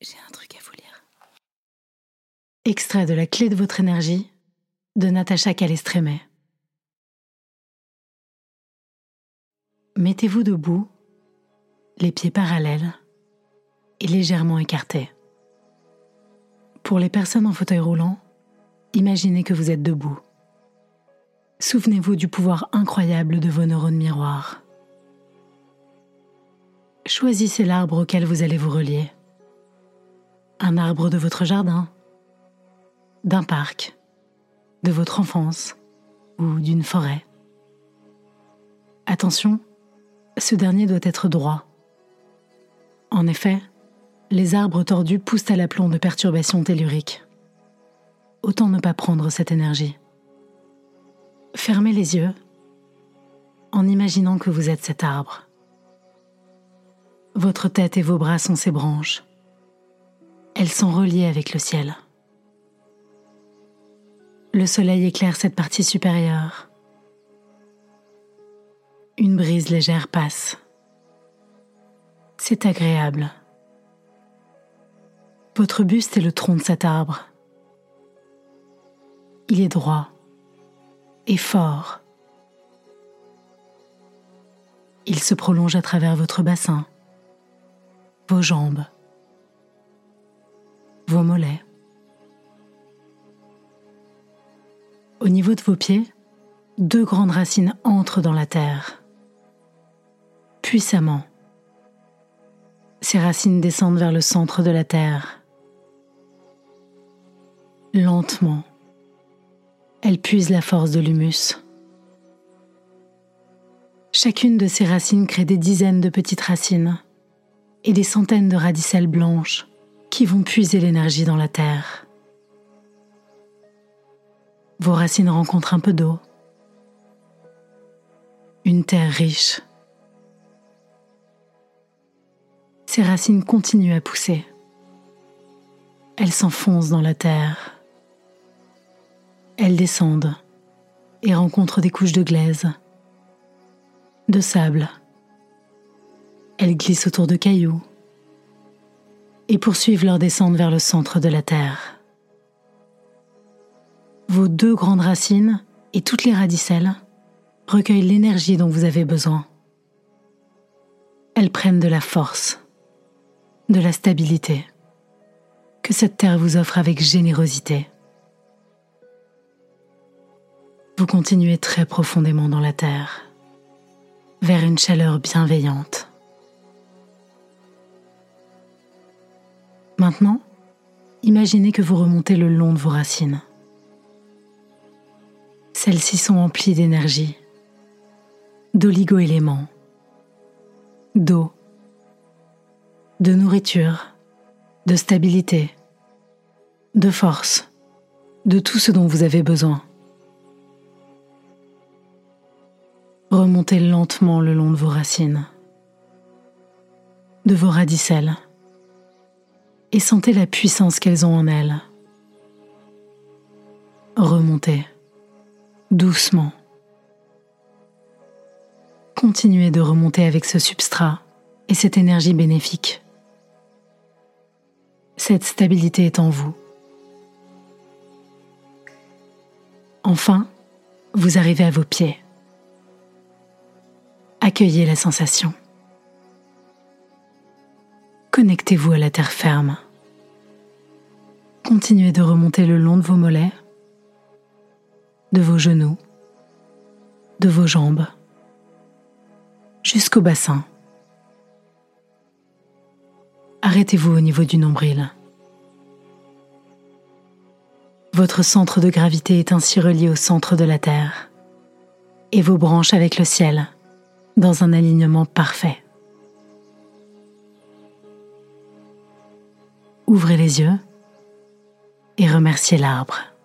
J'ai un truc à vous lire. Extrait de La clé de votre énergie de Natacha Calestrémet. Mettez-vous debout, les pieds parallèles et légèrement écartés. Pour les personnes en fauteuil roulant, imaginez que vous êtes debout. Souvenez-vous du pouvoir incroyable de vos neurones miroirs. Choisissez l'arbre auquel vous allez vous relier. Un arbre de votre jardin, d'un parc, de votre enfance ou d'une forêt. Attention, ce dernier doit être droit. En effet, les arbres tordus poussent à l'aplomb de perturbations telluriques. Autant ne pas prendre cette énergie. Fermez les yeux en imaginant que vous êtes cet arbre. Votre tête et vos bras sont ces branches. Elles sont reliées avec le ciel. Le soleil éclaire cette partie supérieure. Une brise légère passe. C'est agréable. Votre buste est le tronc de cet arbre. Il est droit et fort. Il se prolonge à travers votre bassin, vos jambes, vos mollets. Au niveau de vos pieds, deux grandes racines entrent dans la terre, puissamment. Ces racines descendent vers le centre de la terre, lentement elle puise la force de l'humus. Chacune de ces racines crée des dizaines de petites racines et des centaines de radicelles blanches qui vont puiser l'énergie dans la terre. Vos racines rencontrent un peu d'eau, une terre riche. Ces racines continuent à pousser. Elles s'enfoncent dans la terre elles descendent et rencontrent des couches de glaise, de sable. Elles glissent autour de cailloux et poursuivent leur descente vers le centre de la Terre. Vos deux grandes racines et toutes les radicelles recueillent l'énergie dont vous avez besoin. Elles prennent de la force, de la stabilité que cette terre vous offre avec générosité. Vous continuez très profondément dans la terre, vers une chaleur bienveillante. Maintenant, imaginez que vous remontez le long de vos racines. Celles-ci sont emplies d'énergie, d'oligo-éléments, d'eau, de nourriture, de stabilité, de force, de tout ce dont vous avez besoin. Remontez lentement le long de vos racines, de vos radicelles, et sentez la puissance qu'elles ont en elles. Remontez doucement. Continuez de remonter avec ce substrat et cette énergie bénéfique. Cette stabilité est en vous. Enfin, vous arrivez à vos pieds. Accueillez la sensation. Connectez-vous à la terre ferme. Continuez de remonter le long de vos mollets, de vos genoux, de vos jambes, jusqu'au bassin. Arrêtez-vous au niveau du nombril. Votre centre de gravité est ainsi relié au centre de la Terre et vos branches avec le ciel dans un alignement parfait. Ouvrez les yeux et remerciez l'arbre.